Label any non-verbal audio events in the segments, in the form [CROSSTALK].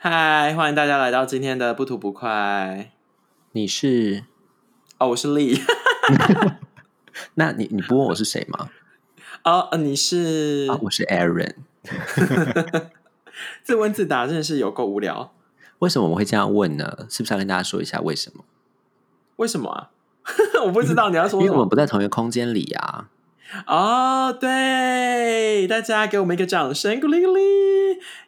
嗨，欢迎大家来到今天的不吐不快。你是哦，我是丽。[LAUGHS] 那你你不问我是谁吗？哦，呃你是？啊，我是 Aaron。[LAUGHS] 自问自答真的是有够无聊。为什么我们会这样问呢？是不是要跟大家说一下为什么？为什么啊？[LAUGHS] 我不知道你要说什么因为我们不在同一个空间里啊。哦，对，大家给我们一个掌声，鼓励鼓励。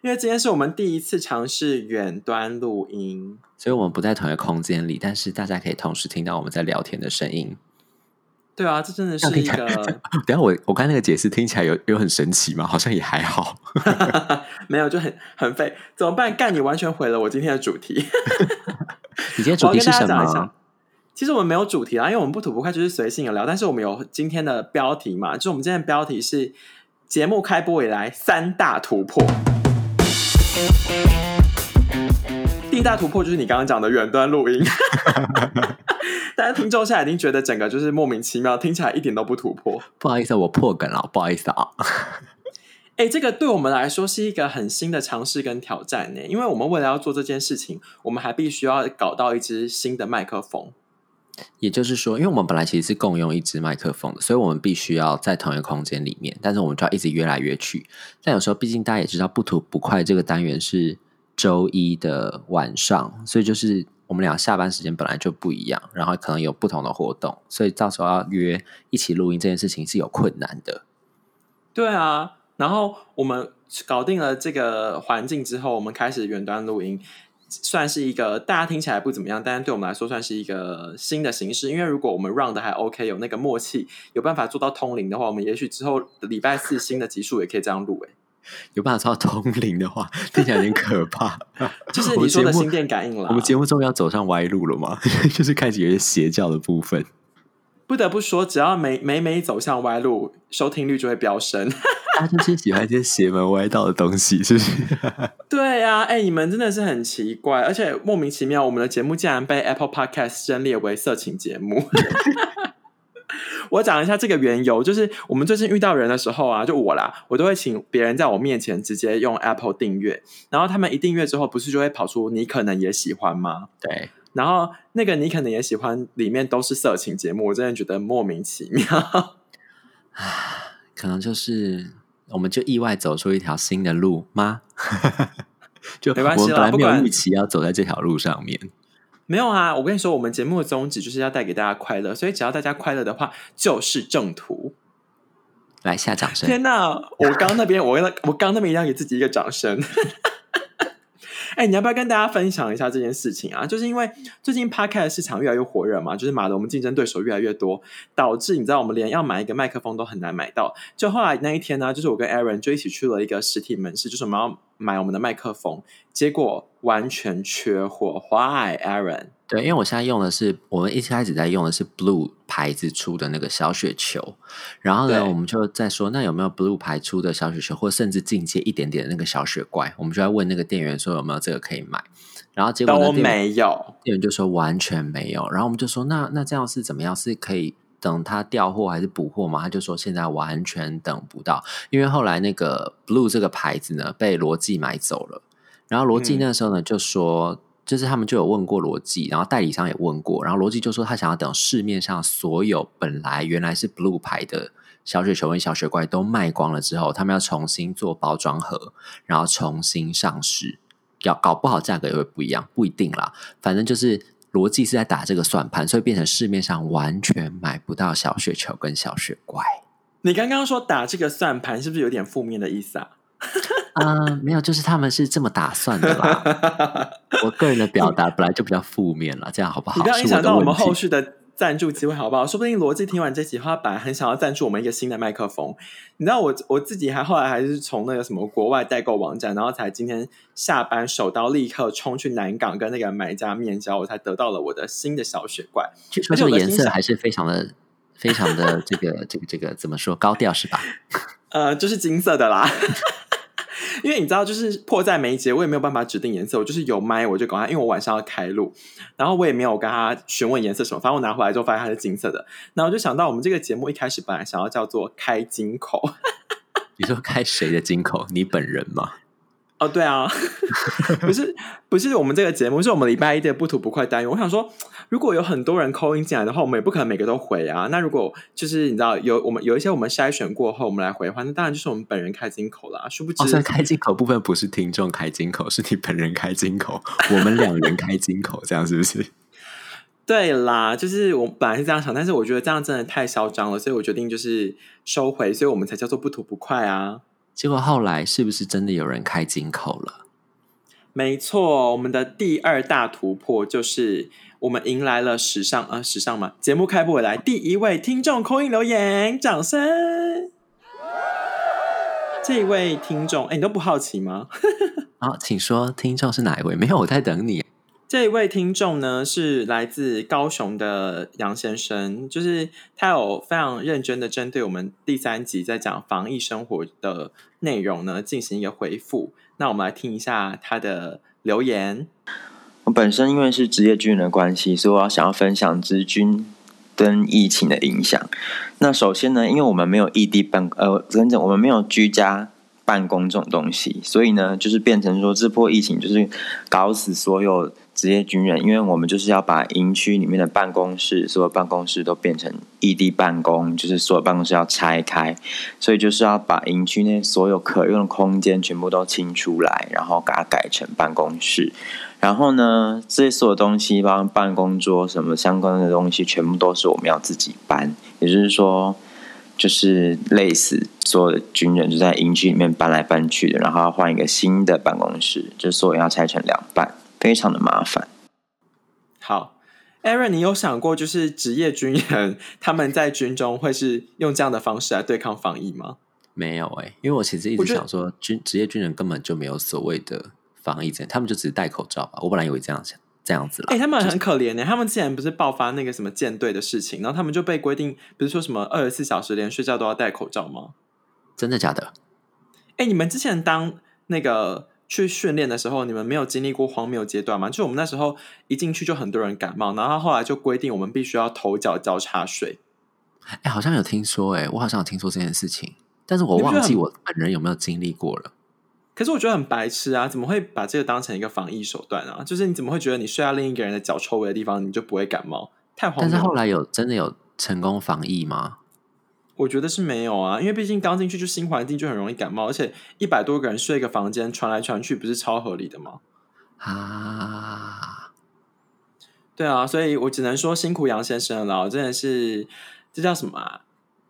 因为今天是我们第一次尝试远端录音，所以我们不在同一个空间里，但是大家可以同时听到我们在聊天的声音。对啊，这真的是一个等下我我刚才那个解释听起来有有很神奇吗？好像也还好。[LAUGHS] 没有就很很废，怎么办？干，你完全毁了我今天的主题。你今天主题是什么？其实我们没有主题啦，因为我们不吐不快就是随性的聊，但是我们有今天的标题嘛，就是我们今天的标题是节目开播以来三大突破。第一大突破就是你刚刚讲的远端录音，[LAUGHS] 大家听众现在已经觉得整个就是莫名其妙，听起来一点都不突破。不好意思啊，我破梗了，不好意思啊。哎，这个对我们来说是一个很新的尝试跟挑战呢，因为我们为了要做这件事情，我们还必须要搞到一支新的麦克风。也就是说，因为我们本来其实是共用一支麦克风的，所以我们必须要在同一个空间里面，但是我们就要一直约来约去。但有时候，毕竟大家也知道，不吐不快这个单元是周一的晚上，所以就是我们俩下班时间本来就不一样，然后可能有不同的活动，所以到时候要约一起录音这件事情是有困难的。对啊，然后我们搞定了这个环境之后，我们开始远端录音，算是一个大家听起来不怎么样，但是对我们来说算是一个新的形式。因为如果我们 run 的还 OK，有那个默契，有办法做到通灵的话，我们也许之后礼拜四新的集数也可以这样录。哎，[LAUGHS] 有办法做到通灵的话，听起来有点可怕。[LAUGHS] 就是你说的心电感应了。我们节目终于要走上歪路了吗？[LAUGHS] 就是开始有些邪教的部分。不得不说，只要每每每走向歪路，收听率就会飙升。[LAUGHS] 大家就是喜欢一些邪门歪道的东西，是不是？[LAUGHS] 对啊，哎、你们真的是很奇怪，而且莫名其妙，我们的节目竟然被 Apple Podcast 申列为色情节目。[LAUGHS] 我讲一下这个缘由，就是我们最近遇到人的时候啊，就我啦，我都会请别人在我面前直接用 Apple 订阅，然后他们一订阅之后，不是就会跑出你可能也喜欢吗？对，然后那个你可能也喜欢里面都是色情节目，我真的觉得莫名其妙。可能就是我们就意外走出一条新的路吗？[LAUGHS] 就没关系啦我们本来不管没有预期要走在这条路上面。没有啊，我跟你说，我们节目的宗旨就是要带给大家快乐，所以只要大家快乐的话，就是正途。来下掌声，天哪！我刚那边，我跟我刚那边一定要给自己一个掌声。哎、你要不要跟大家分享一下这件事情啊？就是因为最近 Podcast 市场越来越火热嘛，就是妈的，我们竞争对手越来越多，导致你知道我们连要买一个麦克风都很难买到。就后来那一天呢，就是我跟 Aaron 就一起去了一个实体门市，就是我们要买我们的麦克风，结果完全缺货。Why Aaron？对，因为我现在用的是我们一开始在用的是 Blue 牌子出的那个小雪球，然后呢，我们就在说，那有没有 Blue 牌出的小雪球，或甚至进阶一点点的那个小雪怪？我们就在问那个店员说有没有这个可以买，然后结果呢，都没有。店员就说完全没有，然后我们就说那那这样是怎么样？是可以等他调货还是补货吗？他就说现在完全等不到，因为后来那个 Blue 这个牌子呢被罗技买走了，然后罗技嗯那时候呢就说。就是他们就有问过罗技，然后代理商也问过，然后罗技就说他想要等市面上所有本来原来是 Blue 牌的小雪球跟小雪怪都卖光了之后，他们要重新做包装盒，然后重新上市。要搞不好价格也会不一样，不一定啦。反正就是逻辑是在打这个算盘，所以变成市面上完全买不到小雪球跟小雪怪。你刚刚说打这个算盘，是不是有点负面的意思啊？[LAUGHS] 嗯、没有，就是他们是这么打算的啦。我个人的表达本来就比较负面了，这样好不好？你不要影响到我们后续的赞助机会，好不好？说不定罗辑听完这集后，他本来很想要赞助我们一个新的麦克风。你知道我我自己还后来还是从那个什么国外代购网站，然后才今天下班手刀立刻冲去南港跟那个买家面交，我才得到了我的新的小雪怪。这个颜色还是非常的、非常的这个、这个、这个怎么说高调是吧？[LAUGHS] 呃，就是金色的啦。[LAUGHS] 因为你知道，就是迫在眉睫，我也没有办法指定颜色，我就是有麦我就赶快，因为我晚上要开录，然后我也没有跟他询问颜色什么，反正我拿回来之后发现它是金色的，然后我就想到我们这个节目一开始本来想要叫做开金口，[LAUGHS] 你说开谁的金口？你本人吗？哦，对啊，[LAUGHS] 不是不是我们这个节目，是我们礼拜一的不吐不快单元。我想说，如果有很多人扣音进来的话，我们也不可能每个都回啊。那如果就是你知道有我们有一些我们筛选过后，我们来回的话，那当然就是我们本人开金口啦。殊不知，哦，开金口部分不是听众开金口，是你本人开金口，我们两人开金口，这样是不是？[LAUGHS] 对啦，就是我本来是这样想，但是我觉得这样真的太嚣张了，所以我决定就是收回，所以我们才叫做不吐不快啊。结果后来是不是真的有人开金口了？没错，我们的第二大突破就是我们迎来了史上啊，史上嘛，节目开播以来第一位听众口音留言，掌声！这一位听众，哎，你都不好奇吗？[LAUGHS] 好，请说，听众是哪一位？没有，我在等你。这一位听众呢，是来自高雄的杨先生，就是他有非常认真的针对我们第三集在讲防疫生活的内容呢，进行一个回复。那我们来听一下他的留言。我本身因为是职业军人的关系，所以我要想要分享职军跟疫情的影响。那首先呢，因为我们没有异地办，呃，真正我们没有居家。办公这种东西，所以呢，就是变成说这波疫情就是搞死所有职业军人，因为我们就是要把营区里面的办公室，所有办公室都变成异地办公，就是所有办公室要拆开，所以就是要把营区内所有可用的空间全部都清出来，然后给它改成办公室。然后呢，这些所有东西，包括办公桌什么相关的东西，全部都是我们要自己搬，也就是说。就是类似所有的军人就在营区里面搬来搬去的，然后要换一个新的办公室，就所有要拆成两半，非常的麻烦。好，Aaron，你有想过就是职业军人他们在军中会是用这样的方式来对抗防疫吗？没有哎，因为我其实一直想说，军职业军人根本就没有所谓的防疫，他们就只是戴口罩吧。我本来以为这样想。这样子了，哎，他们很可怜呢。他们之前不是爆发那个什么舰队的事情，然后他们就被规定，不是说什么二十四小时连睡觉都要戴口罩吗？真的假的？哎，你们之前当那个去训练的时候，你们没有经历过荒谬阶段吗？就我们那时候一进去就很多人感冒，然后后来就规定我们必须要头脚交叉睡。哎，好像有听说，哎，我好像有听说这件事情，但是我忘记我本人有没有经历过了。可是我觉得很白痴啊！怎么会把这个当成一个防疫手段啊？就是你怎么会觉得你睡在另一个人的脚臭味的地方，你就不会感冒？太荒但是后来有真的有成功防疫吗？我觉得是没有啊，因为毕竟刚进去就新环境，就很容易感冒，而且一百多个人睡一个房间，传来传去，不是超合理的吗？啊，对啊，所以我只能说辛苦杨先生了，真的是这叫什么？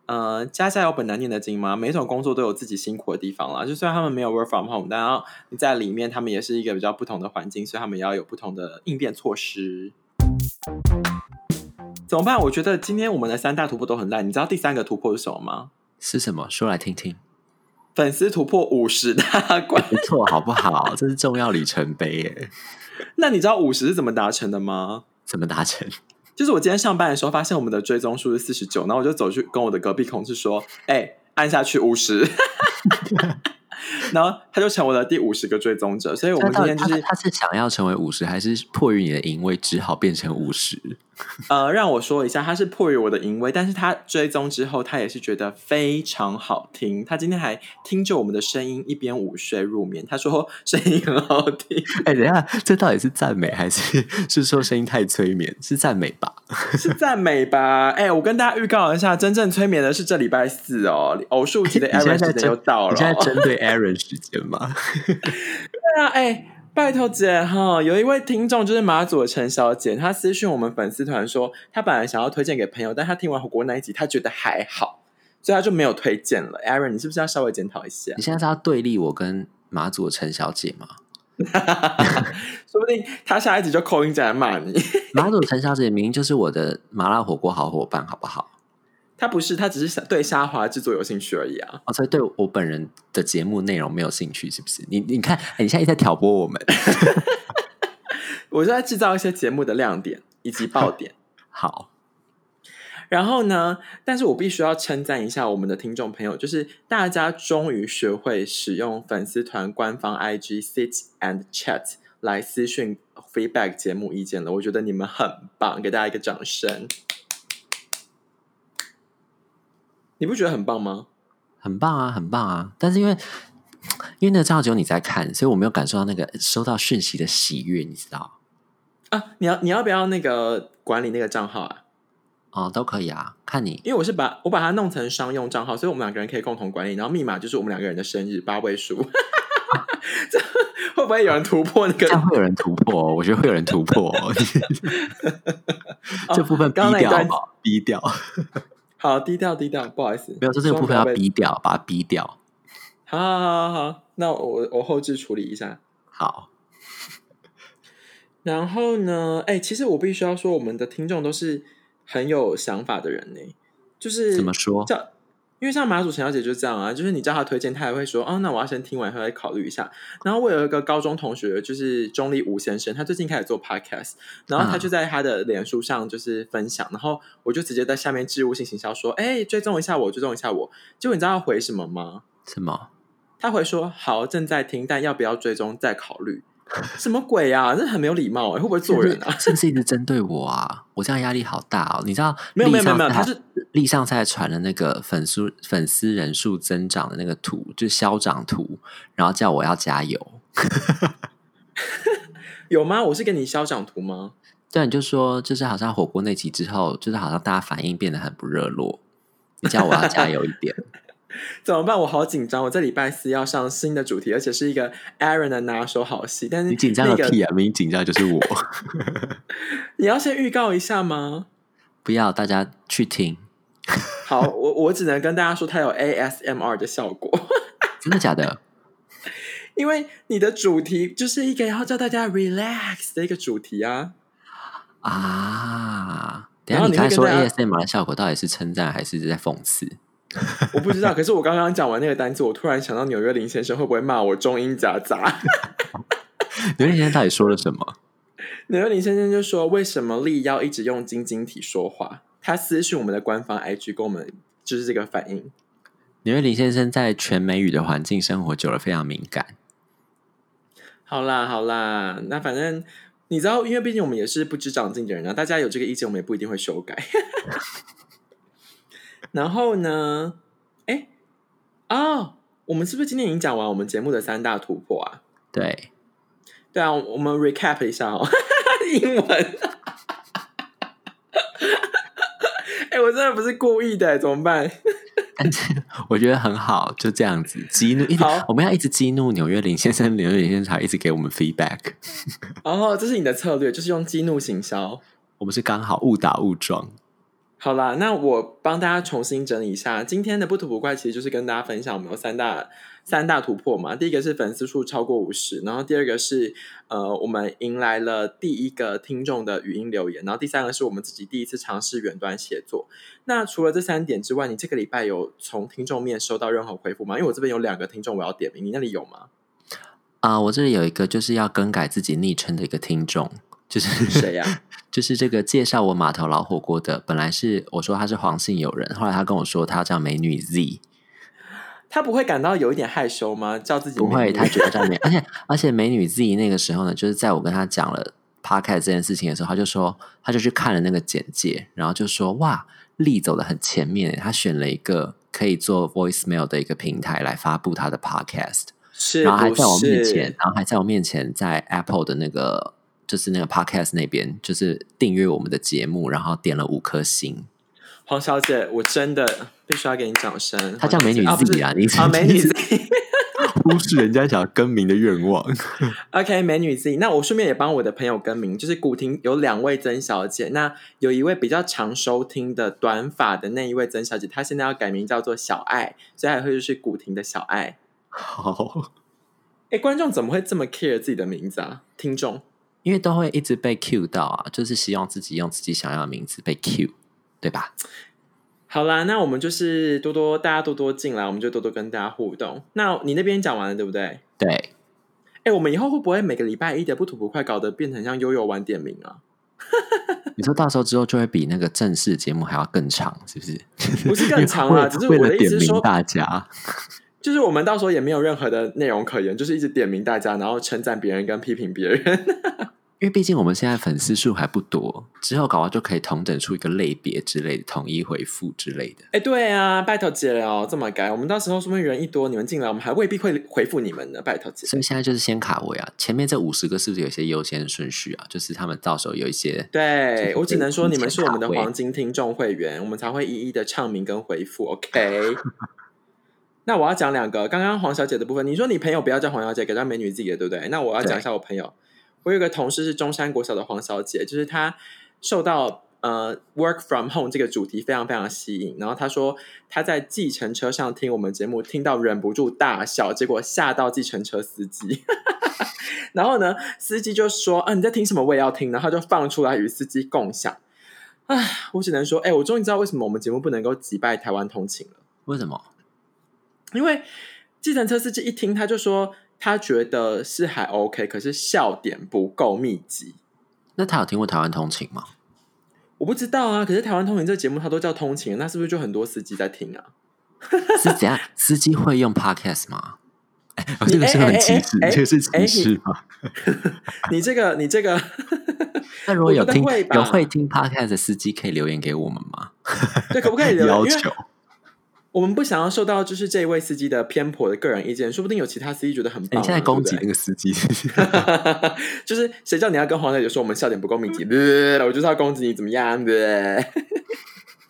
呃，家家有本难念的经嘛，每一种工作都有自己辛苦的地方啦。就虽然他们没有 work from home，但你在里面，他们也是一个比较不同的环境，所以他们也要有不同的应变措施。怎么办？我觉得今天我们的三大突破都很烂。你知道第三个突破是什么吗？是什么？说来听听。粉丝突破五十大关，不错，好不好？[LAUGHS] 这是重要里程碑耶。那你知道五十是怎么达成的吗？怎么达成？就是我今天上班的时候，发现我们的追踪数是四十九，然后我就走去跟我的隔壁同事说：“哎，按下去五十。[LAUGHS] ”然后他就成为了第五十个追踪者，所以我们今天就是他是想要成为五十，还是迫于你的淫威，只好变成五十？[LAUGHS] 呃，让我说一下，他是迫于我的淫威，但是他追踪之后，他也是觉得非常好听。他今天还听着我们的声音，一边午睡入眠。他说声音很好听。[LAUGHS] 哎，等下，这到底是赞美还是是说声音太催眠？是赞美吧？是赞美吧？哎，我跟大家预告一下，真正催眠的是这礼拜四哦，偶数级的 [LAUGHS] Aaron 时间又到了。你现在针对 Aaron 时间吗？对啊，哎。拜托姐哈，有一位听众就是马祖的陈小姐，她私讯我们粉丝团说，她本来想要推荐给朋友，但她听完火锅那一集，她觉得还好，所以她就没有推荐了。Aaron，你是不是要稍微检讨一下？你现在是要对立我跟马祖的陈小姐吗？[LAUGHS] 说不定她下一集就扣音进来骂你。[LAUGHS] 马祖陈小姐明明就是我的麻辣火锅好伙伴，好不好？他不是，他只是对沙华制作有兴趣而已啊！哦，所以对我本人的节目内容没有兴趣，是不是？你你看，你现在在挑拨我们 [LAUGHS] [LAUGHS] 我就在制造一些节目的亮点以及爆点。[LAUGHS] 好，然后呢？但是我必须要称赞一下我们的听众朋友，就是大家终于学会使用粉丝团官方 IG sit and chat 来私讯 feedback 节目意见了。我觉得你们很棒，给大家一个掌声。你不觉得很棒吗？很棒啊，很棒啊！但是因为因为那个账号只有你在看，所以我没有感受到那个收到讯息的喜悦，你知道？啊，你要你要不要那个管理那个账号啊？哦，都可以啊，看你。因为我是把我把它弄成商用账号，所以我们两个人可以共同管理，然后密码就是我们两个人的生日八位数。[LAUGHS] 这会不会有人突破那个？这样会有人突破、哦，我觉得会有人突破、[LAUGHS] 哦。[LAUGHS] 这部分逼刚刚那一段掉，逼掉。好低调低调，不好意思，没有，这这个部分要希望不被逼掉，把它逼掉。好好好好好，那我我后置处理一下。好，[LAUGHS] 然后呢，哎、其实我必须要说，我们的听众都是很有想法的人呢。就是怎么说？叫，因为像马祖陈小姐就这样啊，就是你叫她推荐，她也会说，哦，那我要先听完以后再考虑一下。然后我有一个高中同学，就是钟立吴先生，他最近开始做 podcast，然后他就在他的脸书上就是分享，然后我就直接在下面置入性行销说，哎，追踪一下我，追踪一下我。结果你知道他回什么吗？什么？他回说，好，正在听，但要不要追踪再考虑。[LAUGHS] 什么鬼、啊？这很没有礼貌哎、会不会做人啊？是不是一直针对我啊？我这样压力好大哦！你知道，没有没有没有他是立上在传的那个粉丝粉丝人数增长的那个图，就是消长图，然后叫我要加油。[LAUGHS] 有吗？我是给你消长图吗？对，你就说，就是好像火锅那集之后，就是好像大家反应变得很不热络，你叫我要加油一点。[LAUGHS] 怎么办？我好紧张！我这礼拜四要上新的主题，而且是一个 Aaron 的拿手好戏。但是你紧张那个个屁啊！明明紧张就是我。[LAUGHS] 你要先预告一下吗？不要，大家去听，[LAUGHS] 好，我我只能跟大家说，它有 ASMR 的效果，真的假的？[LAUGHS] 因为你的主题就是一个要叫大家 relax 的一个主题啊。啊！等下你刚才说 ASMR 的效果到底是称赞还是在讽刺？[LAUGHS] 我不知道，可是我刚刚讲完那个单词，我突然想到纽约林先生会不会骂我中英夹杂？纽约林先生到底说了什么？纽约林先生就说：“为什么力要一直用晶晶体说话？”他私讯我们的官方 IG 跟我们就是这个反应。因为林先生在全美语的环境生活久了，非常敏感。好啦好啦，那反正你知道，因为毕竟我们也是不知长进的人啊，大家有这个意见，我们也不一定会修改。[LAUGHS] 然后呢，哎，哦，我们是不是今天已经讲完我们节目的三大突破啊？对，对啊，我们 recap 一下哦，[LAUGHS] 英文。哎、我真的不是故意的，怎么办？[LAUGHS] 但是我觉得很好，就这样子激怒，一直我们要一直激怒纽约林先生，纽约林先生才一直给我们 feedback。哦，这是你的策略，就是用激怒行销。我们是刚好误打误撞。好啦，那我帮大家重新整理一下，今天的不吐不快，其实就是跟大家分享我们有三大三大突破嘛。第一个是粉丝数超过五十，然后第二个是呃，我们迎来了第一个听众的语音留言，然后第三个是我们自己第一次尝试远端写作。那除了这三点之外，你这个礼拜有从听众面收到任何回复吗？因为我这边有两个听众我要点名，你那里有吗？啊、我这里有一个就是要更改自己昵称的一个听众，就是谁呀、[LAUGHS] 就是这个介绍我码头老火锅的，本来是我说他是黄姓友人，后来他跟我说他叫美女 Z，[LAUGHS] 他不会感到有一点害羞吗？叫自己不会，他觉得叫美，[LAUGHS] 而且而且美女 Z 那个时候呢，就是在我跟他讲了 podcast 这件事情的时候，他就说他就去看了那个简介，然后就说哇，力走的很前面，他选了一个可以做 voicemail 的一个平台来发布他的 podcast，然后还在我面前，然后还在我面前在 Apple 的那个就是那个 podcast 那边，就是订阅我们的节目，然后点了五颗星。黄小姐，我真的必须要给你掌声。她叫美女黄小姐 Z 啊你啊，美女 Z。[LAUGHS] 忽视人家想要更名的愿望。[LAUGHS] OK，美女 Z，那我顺便也帮我的朋友更名，就是古亭有两位曾小姐，那有一位比较常收听的短发的那一位曾小姐，她现在要改名叫做小爱，所以还会就是古亭的小爱。好，哎，观众怎么会这么 care 自己的名字啊？听众因为都会一直被 Q 到啊，就是希望自己用自己想要的名字被 Q，对吧？好啦，那我们就是多多大家多多进来，我们就多多跟大家互动。那你那边讲完了对不对？对，哎，我们以后会不会每个礼拜一的不吐不快搞得变成像悠悠玩点名啊？[LAUGHS] 你说到时候之后就会比那个正式节目还要更长，是不是？不是更长啊，[LAUGHS] 只是为我了点名的意思是说，大家。就是我们到时候也没有任何的内容可言，就是一直点名大家，然后称赞别人跟批评别人。[LAUGHS] 因为毕竟我们现在粉丝数还不多，之后搞完就可以统整出一个类别之类的，统一回复之类的。哎，对啊，拜托姐了，这么改，我们到时候说不定人一多，你们进来，我们还未必会回复你们呢。拜托姐，所以现在就是先卡位啊，前面这五十个是不是有一些优先顺序啊？就是他们到时候有一些，对我只能说你们是我们的黄金听众会员，我们才会一一的唱名跟回复。OK，那我要讲两个，刚刚黄小姐的部分，你说你朋友不要叫黄小姐，给她美女自己的，对不对？那我要讲一下我朋友。我有个同事是中山国小的黄小姐，就是她受到呃 work from home 这个主题非常非常吸引，然后她说她在计程车上听我们节目，听到忍不住大笑，结果吓到计程车司机。[LAUGHS] 然后呢，司机就说：“啊，你在听什么？我也要听。”然后就放出来与司机共享。唉，我只能说，哎，我终于知道为什么我们节目不能够击败台湾通勤了。为什么？因为计程车司机一听，他就说。他觉得是还 OK，可是笑点不够密集。那他有听过台湾通勤吗？我不知道啊。可是台湾通勤这个节目，他都叫通勤，那是不是就很多司机在听啊？是怎样？司机会用 Podcast 吗？哎，这个是很歧视，这个是歧视吗？[LAUGHS] 你这个，你这个，[LAUGHS] 那如果有听有会听 Podcast 的司机，可以留言给我们吗？对，可不可以留 [LAUGHS] 要求？我们不想要受到就是这位司机的偏颇的个人意见，说不定有其他司机觉得很棒。你现在攻击那个司机，[LAUGHS] 就是谁叫你要跟黄小姐说我们笑点不够密集？我就是要攻击你怎么样？对。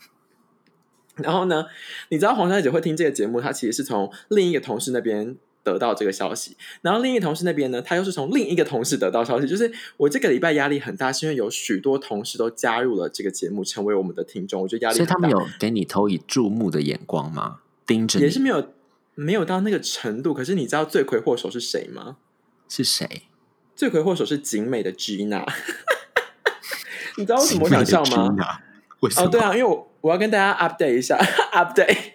[LAUGHS] 然后呢，你知道黄小姐会听这个节目，她其实是从另一个同事那边。得到这个消息，然后另一个同事那边呢，他又是从另一个同事得到消息，就是我这个礼拜压力很大，是因为有许多同事都加入了这个节目，成为我们的听众，我觉得压力。所以他们有给你投以注目的眼光吗？盯着也是没有没有到那个程度。可是你知道罪魁祸首是谁吗？是谁？罪魁祸首是景美的 Gina。[LAUGHS] 你知道为什么我想笑吗？哦，对啊，因为我我要跟大家 update 一下 [LAUGHS] update。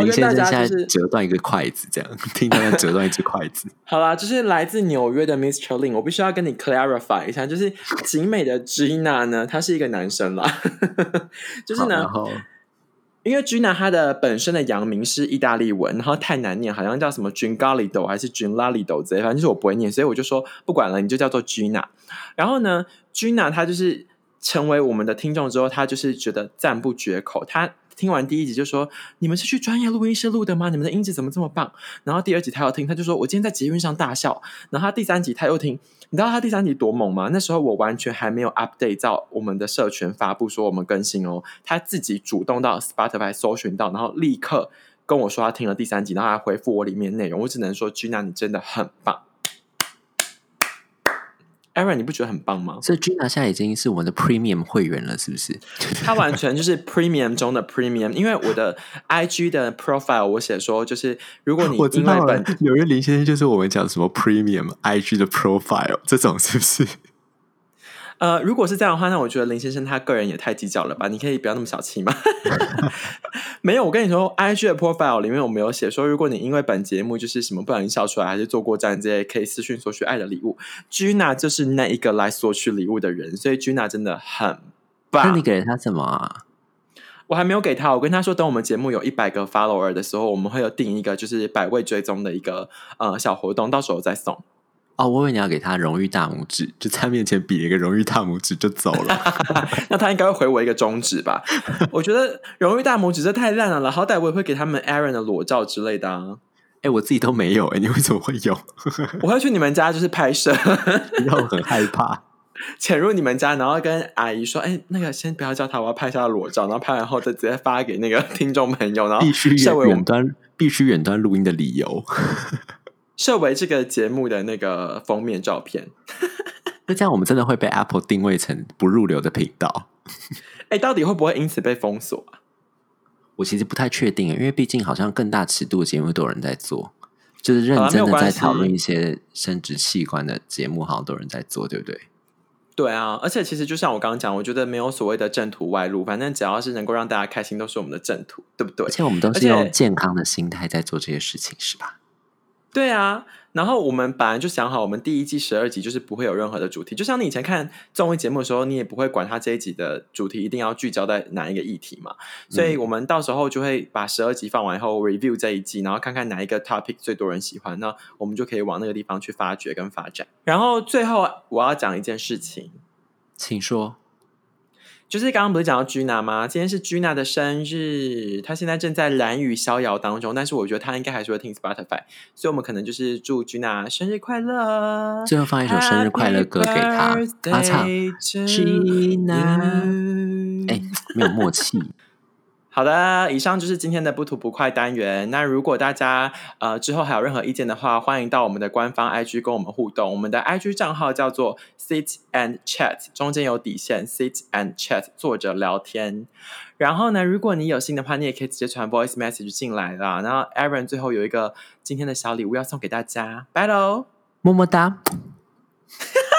林先生现在折断一个筷子，这样 [LAUGHS] 听到他折断一只筷子。好啦，就是来自纽约的 Mr. Lin，我必须要跟你 clarify 一下，就是景美的 Gina 呢，他是一个男生啦。[LAUGHS] 就是呢，因为 Gina 他的本身的洋名是意大利文，然后太难念，好像叫什么 Gin Galido 还是 Gin Lalido 之类，反正就是我不会念，所以我就说不管了，你就叫做 Gina。然后呢，Gina 他就是成为我们的听众之后，他就是觉得赞不绝口，他。听完第一集就说：“你们是去专业录音室录的吗？你们的音质怎么这么棒？”然后第二集他要听，他就说：“我今天在捷运上大笑。”然后他第三集他又听，你知道他第三集多猛吗？那时候我完全还没有 update 到我们的社群发布说我们更新哦，他自己主动到 Spotify 搜寻到，然后立刻跟我说他听了第三集，然后还回复我里面内容。我只能说，Gina 你真的很棒。Aaron，你不觉得很棒吗？所以 Gina 现在已经是我们的 Premium 会员了，是不是？他完全就是 Premium 中的 Premium，因为我的 IG 的 Profile 我写说，就是如果你我知道了，纽约林先生就是我们讲什么 Premium IG 的 Profile 这种，是不是？呃，如果是这样的话，那我觉得林先生他个人也太计较了吧？你可以不要那么小气吗？[LAUGHS] 没有，我跟你说，IG 的 profile 里面我没有写说，如果你因为本节目就是什么不小心笑出来，还是做过站这些，可以私讯索取爱的礼物。Gina 就是那一个来索取礼物的人，所以 Gina 真的很棒。那你给了他什么啊？我还没有给他，我跟他说，等我们节目有一百个 follower 的时候，我们会有定一个就是百位追踪的一个呃小活动，到时候再送。哦，我以为你要给他荣誉大拇指，就在面前比了一个荣誉大拇指就走了。[LAUGHS] 那他应该会回我一个中指吧？我觉得荣誉大拇指这太烂了，好歹我也会给他们 Aaron 的裸照之类的啊。哎，我自己都没有哎，你为什么会有？[LAUGHS] 我会去你们家就是拍摄，然后很害怕 [LAUGHS] 潜入你们家，然后跟阿姨说：“哎，那个先不要叫他，我要拍一下裸照。”然后拍完后再直接发给那个听众朋友，然后必须远端必须远端录音的理由。设为这个节目的那个封面照片，[LAUGHS] 那这样我们真的会被 Apple 定位成不入流的频道？哎，到底会不会因此被封锁啊？我其实不太确定因为毕竟好像更大尺度的节目都有人在做，就是认真的在讨论一些生殖器官的节目，好像都有人在做，对不对？对啊，而且其实就像我刚刚讲，我觉得没有所谓的正途外路，反正只要是能够让大家开心，都是我们的正途，对不对？而且我们都是用健康的心态在做这些事情，是吧？对啊，然后我们本来就想好，我们第一季十二集就是不会有任何的主题，就像你以前看综艺节目的时候，你也不会管它这一集的主题一定要聚焦在哪一个议题嘛。所以我们到时候就会把十二集放完以后 review 这一季，然后看看哪一个 topic 最多人喜欢，那我们就可以往那个地方去发掘跟发展。然后最后我要讲一件事情，请说。就是刚刚不是讲到 Gina 吗？今天是 Gina 的生日，她现在正在蓝雨逍遥当中，但是我觉得她应该还是会听 Spotify，所以我们可能就是祝 Gina 生日快乐，最后放一首生日快乐歌给她，她唱 Gina，哎，没有默契。好的，以上就是今天的不吐不快单元。那如果大家呃之后还有任何意见的话，欢迎到我们的官方 IG 跟我们互动。我们的 IG 账号叫做 Sit and Chat，中间有底线，Sit and Chat 坐着聊天。然后呢，如果你有心的话，你也可以直接传 Voice Message 进来啦。然后 Aaron 最后有一个今天的小礼物要送给大家，拜喽，么么哒。[LAUGHS]